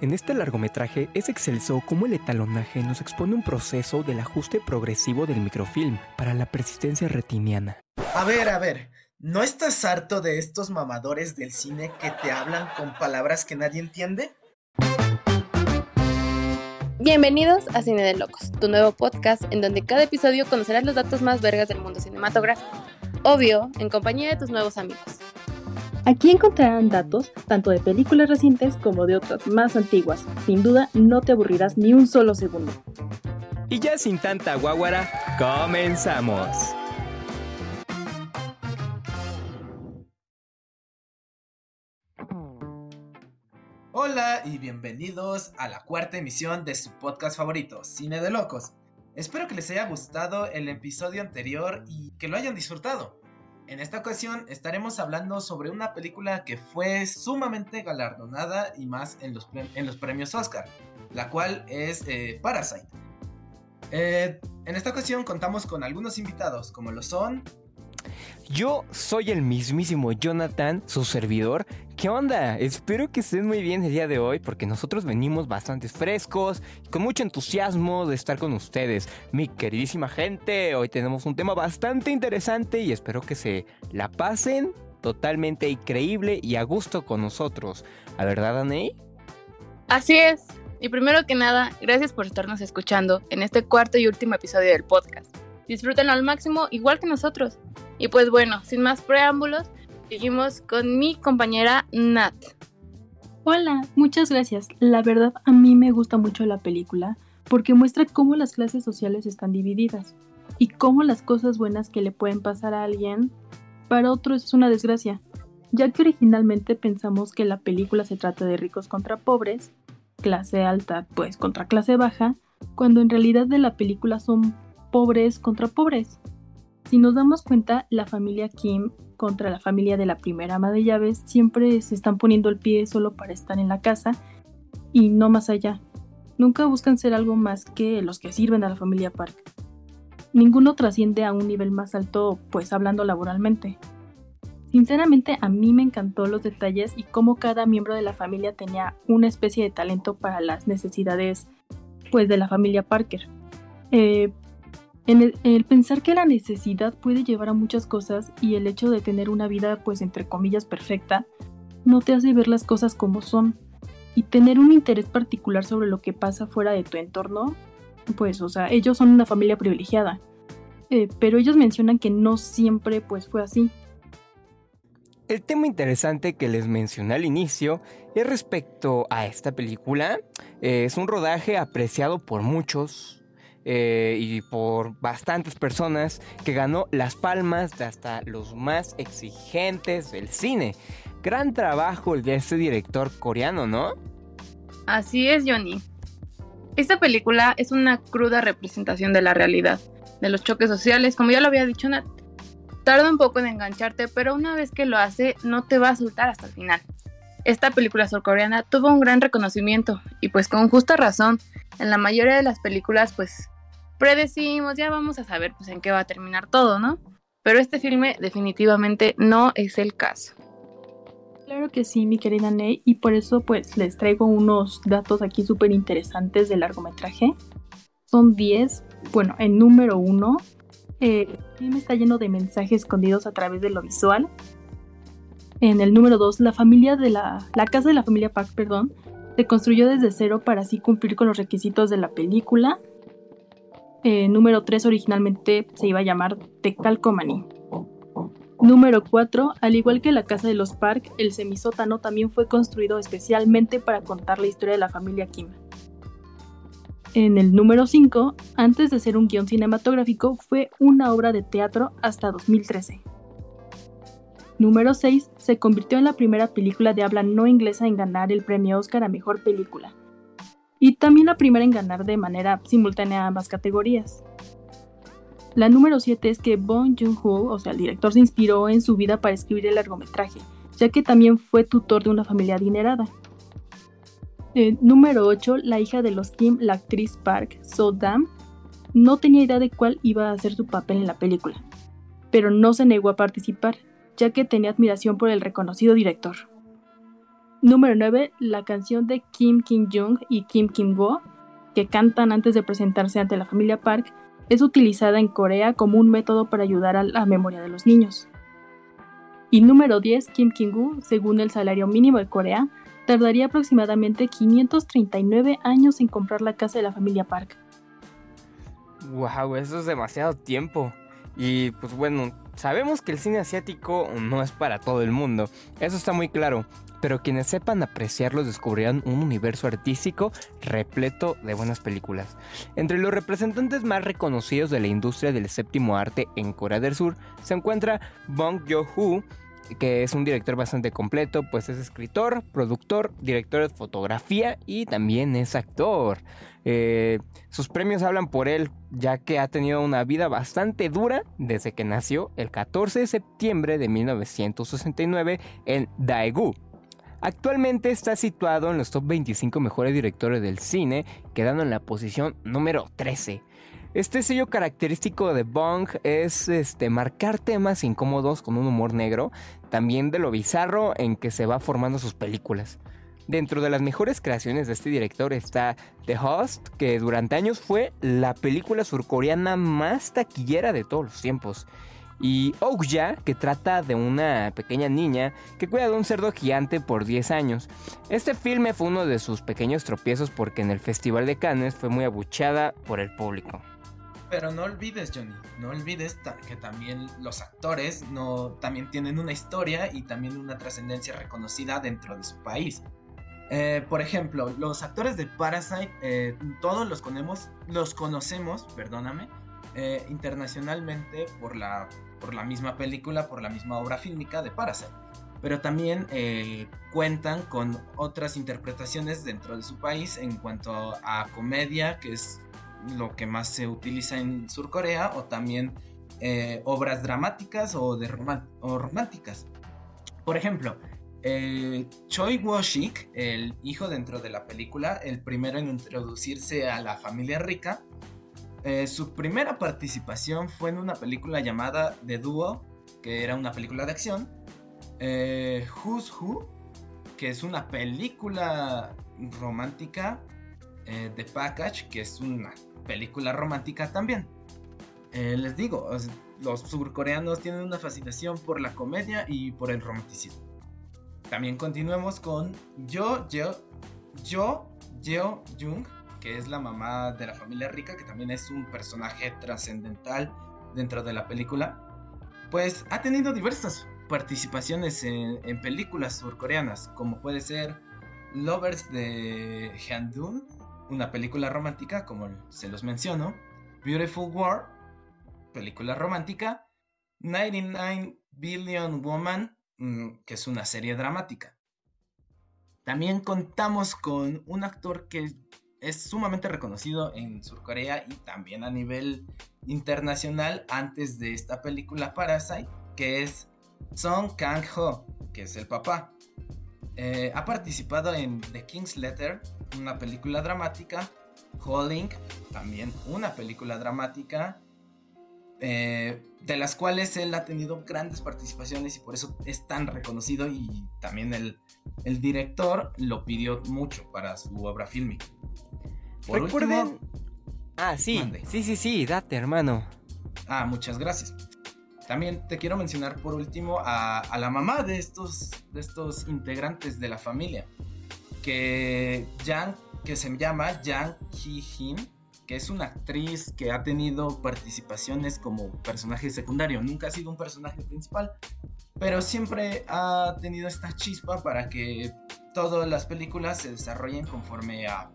En este largometraje es excelso cómo el etalonaje nos expone un proceso del ajuste progresivo del microfilm para la persistencia retiniana. A ver, a ver, ¿no estás harto de estos mamadores del cine que te hablan con palabras que nadie entiende? Bienvenidos a Cine de Locos, tu nuevo podcast en donde cada episodio conocerás los datos más vergas del mundo cinematográfico. Obvio, en compañía de tus nuevos amigos. Aquí encontrarán datos tanto de películas recientes como de otras más antiguas. Sin duda, no te aburrirás ni un solo segundo. Y ya sin tanta guaguara, comenzamos. Hola y bienvenidos a la cuarta emisión de su podcast favorito, Cine de Locos. Espero que les haya gustado el episodio anterior y que lo hayan disfrutado. En esta ocasión estaremos hablando sobre una película que fue sumamente galardonada y más en los, en los premios Oscar, la cual es eh, Parasite. Eh, en esta ocasión contamos con algunos invitados, como lo son yo soy el mismísimo Jonathan, su servidor. ¿Qué onda? Espero que estén muy bien el día de hoy porque nosotros venimos bastante frescos y con mucho entusiasmo de estar con ustedes. Mi queridísima gente, hoy tenemos un tema bastante interesante y espero que se la pasen totalmente increíble y a gusto con nosotros. ¿La verdad, Aney? Así es. Y primero que nada, gracias por estarnos escuchando en este cuarto y último episodio del podcast. Disfrútenlo al máximo, igual que nosotros. Y pues bueno, sin más preámbulos, seguimos con mi compañera Nat. Hola, muchas gracias. La verdad, a mí me gusta mucho la película porque muestra cómo las clases sociales están divididas y cómo las cosas buenas que le pueden pasar a alguien, para otro es una desgracia, ya que originalmente pensamos que la película se trata de ricos contra pobres, clase alta pues contra clase baja, cuando en realidad de la película son pobres contra pobres. Si nos damos cuenta, la familia Kim contra la familia de la primera ama de llaves siempre se están poniendo el pie solo para estar en la casa y no más allá. Nunca buscan ser algo más que los que sirven a la familia Park. Ninguno trasciende a un nivel más alto, pues hablando laboralmente. Sinceramente a mí me encantó los detalles y cómo cada miembro de la familia tenía una especie de talento para las necesidades pues de la familia Parker. Eh, el, pensar que la necesidad puede llevar a muchas cosas y el hecho de tener una vida pues entre comillas perfecta no te hace ver las cosas como son. Y tener un interés particular sobre lo que pasa fuera de tu entorno pues o sea ellos son una familia privilegiada. Eh, pero ellos mencionan que no siempre pues fue así. El tema interesante que les mencioné al inicio es respecto a esta película. Es un rodaje apreciado por muchos, eh, y por bastantes personas que ganó las palmas de hasta los más exigentes del cine. Gran trabajo el de este director coreano, ¿no? Así es, Johnny. Esta película es una cruda representación de la realidad, de los choques sociales, como ya lo había dicho Nat. Tarda un poco en engancharte, pero una vez que lo hace, no te va a soltar hasta el final. Esta película surcoreana tuvo un gran reconocimiento y pues con justa razón, en la mayoría de las películas pues predecimos, ya vamos a saber pues en qué va a terminar todo, ¿no? Pero este filme definitivamente no es el caso. Claro que sí, mi querida Ney, y por eso pues les traigo unos datos aquí súper interesantes del largometraje. Son 10, bueno, en número 1, eh, el filme está lleno de mensajes escondidos a través de lo visual. En el número 2, la familia de la, la casa de la familia Park, perdón, se construyó desde cero para así cumplir con los requisitos de la película eh, número 3 originalmente se iba a llamar The Calcomany. Número 4, al igual que la casa de los Park, el semisótano también fue construido especialmente para contar la historia de la familia Kim. En el número 5, antes de ser un guion cinematográfico, fue una obra de teatro hasta 2013. Número 6, se convirtió en la primera película de habla no inglesa en ganar el premio Oscar a Mejor Película, y también la primera en ganar de manera simultánea ambas categorías. La número 7 es que Bong Joon-ho, o sea, el director, se inspiró en su vida para escribir el largometraje, ya que también fue tutor de una familia adinerada. Eh, número 8, la hija de los Kim, la actriz Park So-dam, no tenía idea de cuál iba a ser su papel en la película, pero no se negó a participar, ya que tenía admiración por el reconocido director. Número 9, la canción de Kim Kim-jung y Kim Kim-go, que cantan antes de presentarse ante la familia Park, es utilizada en Corea como un método para ayudar a la memoria de los niños. Y número 10, Kim Kim-gu, según el salario mínimo de Corea, tardaría aproximadamente 539 años en comprar la casa de la familia Park. Wow, eso es demasiado tiempo. Y pues bueno, sabemos que el cine asiático no es para todo el mundo, eso está muy claro, pero quienes sepan apreciarlos descubrirán un universo artístico repleto de buenas películas. Entre los representantes más reconocidos de la industria del séptimo arte en Corea del Sur se encuentra Bong Joon-ho, que es un director bastante completo, pues es escritor, productor, director de fotografía y también es actor. Eh, sus premios hablan por él, ya que ha tenido una vida bastante dura desde que nació el 14 de septiembre de 1969 en Daegu. Actualmente está situado en los top 25 mejores directores del cine, quedando en la posición número 13. Este sello característico de Bong es este, marcar temas incómodos con un humor negro, también de lo bizarro en que se va formando sus películas. Dentro de las mejores creaciones de este director está The Host, que durante años fue la película surcoreana más taquillera de todos los tiempos. Y Okja, que trata de una pequeña niña que cuida de un cerdo gigante por 10 años. Este filme fue uno de sus pequeños tropiezos porque en el Festival de Cannes fue muy abuchada por el público. Pero no olvides, Johnny, no olvides que también los actores no, también tienen una historia y también una trascendencia reconocida dentro de su país. Eh, por ejemplo, los actores de Parasite, eh, todos los conocemos, los conocemos, perdóname, eh, internacionalmente por la, por la misma película, por la misma obra fílmica de Parasite. Pero también cuentan con otras interpretaciones dentro de su país en cuanto a comedia, que es lo que más se utiliza en Surcorea, o también obras dramáticas o, de o románticas. Por ejemplo, eh, Choi Wo-shik, el hijo dentro de la película, el primero en introducirse a la familia rica, eh, su primera participación fue en una película llamada The Duo, que era una película de acción. Eh, Who's Who, que es una película romántica. Eh, The Package, que es una película romántica también. les digo, los surcoreanos tienen una fascinación por la comedia y por el romanticismo. También continuemos con Yo Yo Yo Yo Jung, que es la mamá de la familia rica, que también es un personaje trascendental dentro de la película. Pues ha tenido diversas participaciones en, películas surcoreanas, como puede ser Lovers de Hyundun, una película romántica, como se los menciono, Beautiful War, película romántica, 99 Billion Woman, Mm, que es una serie dramática. También contamos con un actor que es sumamente reconocido en Surcorea y también a nivel internacional antes de esta película Parasite, que es Song Kang-ho, que es el papá. Eh, ha participado en The King's Letter, una película dramática, Holling, también una película dramática, eh, de las cuales él ha tenido grandes participaciones y por eso es tan reconocido y también el, director lo pidió mucho para su obra fílmica. Recuerden... ah, sí, sí, sí, sí, date hermano. Ah, muchas gracias. También te quiero mencionar por último a, la mamá de estos, de estos integrantes de la familia, que, Yang, que se llama Yang Hee-hin que es una actriz que ha tenido participaciones como personaje secundario, nunca ha sido un personaje principal, pero siempre ha tenido esta chispa para que todas las películas se desarrollen conforme a,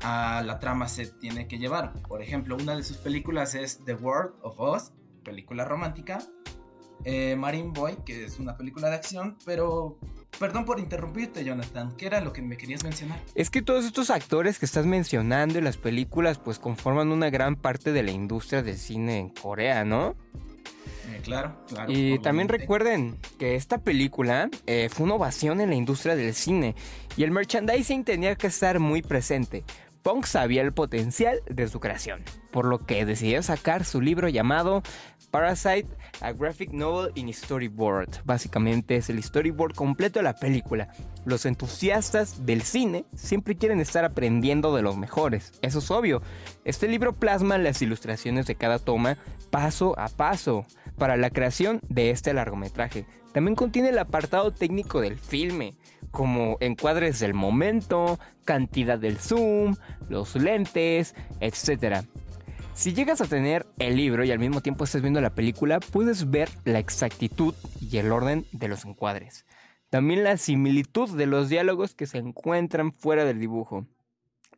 a la trama se tiene que llevar. Por ejemplo, una de sus películas es The World of Us, película romántica, eh, Marine Boy, que es una película de acción, pero perdón por interrumpirte, Jonathan, ¿qué era lo que me querías mencionar? Es que todos estos actores que estás mencionando en las películas, pues conforman una gran parte de la industria del cine en Corea, ¿no? Eh, claro, claro. Y también recuerden que esta película eh, fue una ovación en la industria del cine y el merchandising tenía que estar muy presente. Pong sabía el potencial de su creación, por lo que decidió sacar su libro llamado Parasite, a graphic novel in storyboard. Básicamente es el storyboard completo de la película. Los entusiastas del cine siempre quieren estar aprendiendo de los mejores, eso es obvio. Este libro plasma las ilustraciones de cada toma paso a paso para la creación de este largometraje. También contiene el apartado técnico del filme, como encuadres del momento, cantidad del zoom, los lentes, etc. Si llegas a tener el libro y al mismo tiempo estás viendo la película, puedes ver la exactitud y el orden de los encuadres. También la similitud de los diálogos que se encuentran fuera del dibujo.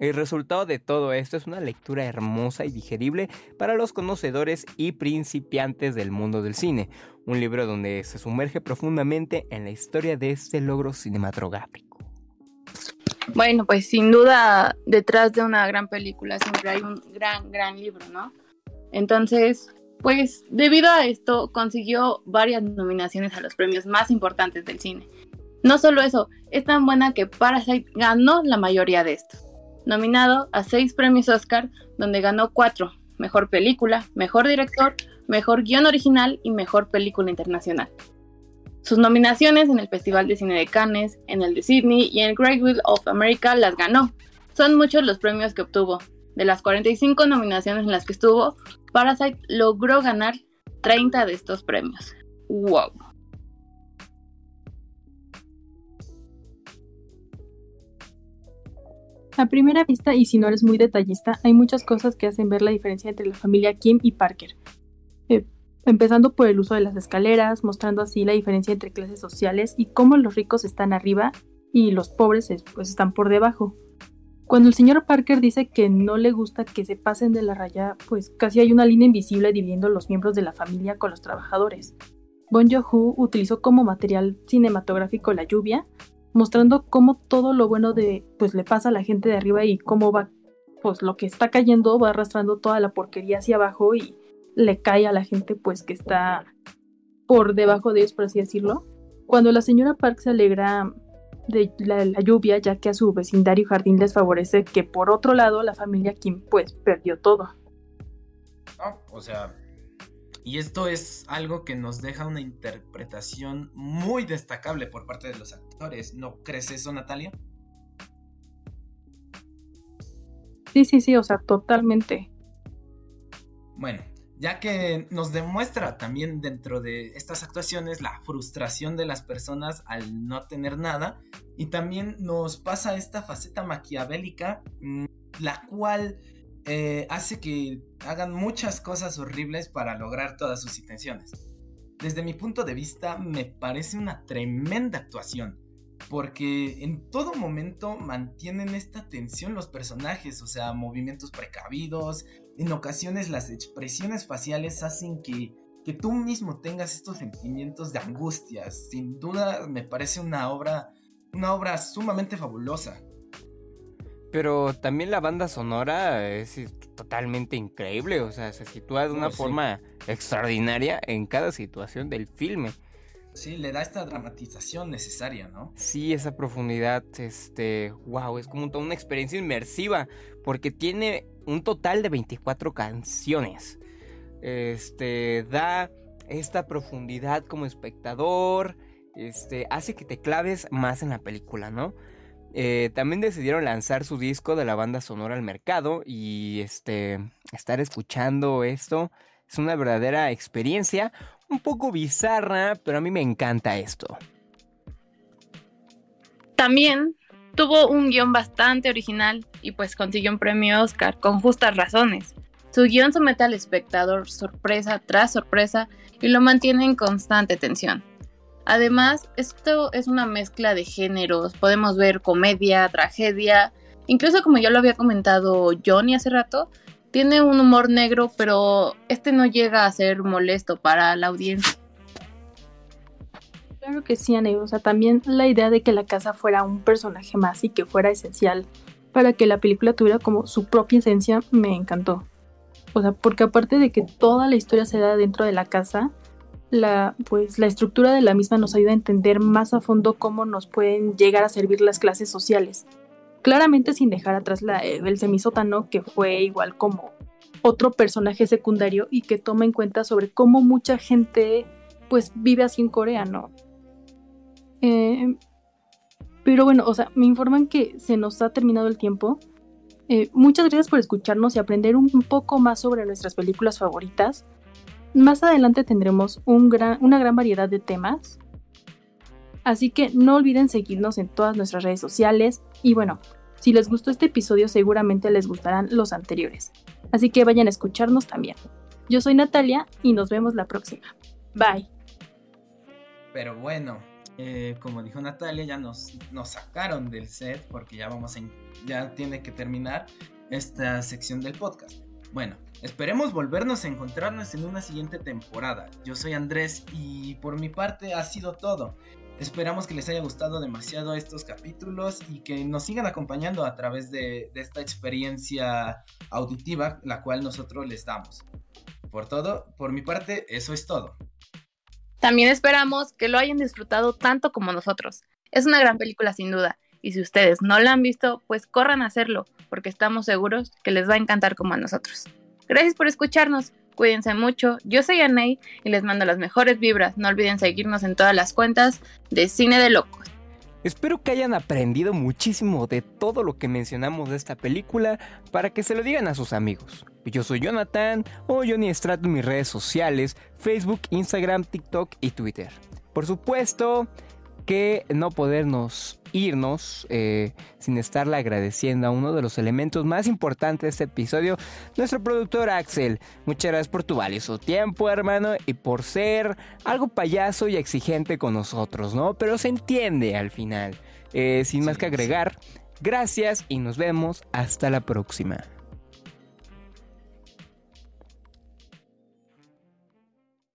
El resultado de todo esto es una lectura hermosa y digerible para los conocedores y principiantes del mundo del cine, un libro donde se sumerge profundamente en la historia de este logro cinematográfico. Bueno, pues sin duda detrás de una gran película siempre hay un gran, gran libro, ¿no? Entonces, pues debido a esto consiguió varias nominaciones a los premios más importantes del cine. No solo eso, es tan buena que Parasite ganó la mayoría de estos nominado a seis premios Oscar, donde ganó cuatro, Mejor Película, Mejor Director, Mejor Guión Original y Mejor Película Internacional. Sus nominaciones en el Festival de Cine de Cannes, en el de Sydney y en el Great Wheel of America las ganó. Son muchos los premios que obtuvo. De las 45 nominaciones en las que estuvo, Parasite logró ganar 30 de estos premios. ¡Wow! A primera vista, y si no eres muy detallista, hay muchas cosas que hacen ver la diferencia entre la familia Kim y Parker. Eh, empezando por el uso de las escaleras, mostrando así la diferencia entre clases sociales y cómo los ricos están arriba y los pobres pues, están por debajo. Cuando el señor Parker dice que no le gusta que se pasen de la raya, pues casi hay una línea invisible dividiendo los miembros de la familia con los trabajadores. Bon Joon-ho utilizó como material cinematográfico la lluvia, mostrando cómo todo lo bueno de pues le pasa a la gente de arriba y cómo va pues lo que está cayendo va arrastrando toda la porquería hacia abajo y le cae a la gente pues que está por debajo de ellos por así decirlo. Cuando la señora Park se alegra de la, lluvia ya que a su vecindario jardín les favorece que por otro lado la familia Kim pues perdió todo. O sea, y esto es algo que nos deja una interpretación muy destacable por parte de los actores. ¿No crees eso, Natalia? Sí, sí, sí, o sea, totalmente. Bueno, ya que nos demuestra también dentro de estas actuaciones la frustración de las personas al no tener nada y también nos pasa esta faceta maquiavélica, mm, la cual eh, hace que hagan muchas cosas horribles para lograr todas sus intenciones. Desde mi punto de vista me parece una tremenda actuación, porque en todo momento mantienen esta tensión los personajes, o sea, movimientos precavidos, en ocasiones las expresiones faciales hacen que, que tú mismo tengas estos sentimientos de angustia. Sin duda me parece una obra, una obra sumamente fabulosa. Pero también la banda sonora es totalmente increíble, o sea, se sitúa de una forma extraordinaria en cada situación del filme. Sí, le da esta dramatización necesaria, ¿no? Sí, esa profundidad, este, wow, es como una experiencia inmersiva, porque tiene un total de 24 canciones. Este, da esta profundidad como espectador, este, hace que te claves más en la película, ¿no? Eh, también decidieron lanzar su disco de la banda sonora al mercado y este, estar escuchando esto es una verdadera experiencia, un poco bizarra, pero a mí me encanta esto. También tuvo un guion bastante original y pues consiguió un premio Oscar con justas razones. Su guion somete al espectador sorpresa tras sorpresa y lo mantiene en constante tensión. Además, esto es una mezcla de géneros. Podemos ver comedia, tragedia, incluso como ya lo había comentado Johnny hace rato, tiene un humor negro, pero este no llega a ser molesto para la audiencia. Claro que sí, Ane. O sea, también la idea de que la casa fuera un personaje más y que fuera esencial para que la película tuviera como su propia esencia me encantó. O sea, porque aparte de que toda la historia se da dentro de la casa, la, pues, la estructura de la misma nos ayuda a entender más a fondo cómo nos pueden llegar a servir las clases sociales. Claramente sin dejar atrás la, el semisótano, que fue igual como otro personaje secundario y que toma en cuenta sobre cómo mucha gente pues vive así en Corea, ¿no? Eh, pero bueno, o sea, me informan que se nos ha terminado el tiempo. Eh, muchas gracias por escucharnos y aprender un, poco más sobre nuestras películas favoritas. Más adelante tendremos un gran, una gran variedad de temas. Así que no olviden seguirnos en todas nuestras redes sociales. Y bueno, si les gustó este episodio seguramente les gustarán los anteriores. Así que vayan a escucharnos también. Yo soy Natalia y nos vemos la próxima. Bye. Pero bueno, eh, como dijo Natalia, ya nos, sacaron del set porque ya vamos en, ya tiene que terminar esta sección del podcast. Bueno, esperemos volvernos a encontrarnos en una siguiente temporada. Yo soy Andrés y por mi parte ha sido todo. Esperamos que les haya gustado demasiado estos capítulos y que nos sigan acompañando a través de, esta experiencia auditiva la cual nosotros les damos. Por todo, por mi parte, eso es todo. También esperamos que lo hayan disfrutado tanto como nosotros. Es una gran película sin duda, y si ustedes no la han visto, pues corran a hacerlo, porque estamos seguros que les va a encantar como a nosotros. Gracias por escucharnos, cuídense mucho, yo soy Anay y les mando las mejores vibras, no olviden seguirnos en todas las cuentas de Cine de Locos. Espero que hayan aprendido muchísimo de todo lo que mencionamos de esta película para que se lo digan a sus amigos. Yo soy Jonathan o Johnny Strato en mis redes sociales, Facebook, Instagram, TikTok y Twitter. Por supuesto que no podernos irnos eh, sin estarle agradeciendo a uno de los elementos más importantes de este episodio, nuestro productor Axel. Muchas gracias por tu valioso tiempo, hermano, y por ser algo payaso y exigente con nosotros, ¿no? Pero se entiende al final. Eh, sin más que agregar, gracias y nos vemos hasta la próxima.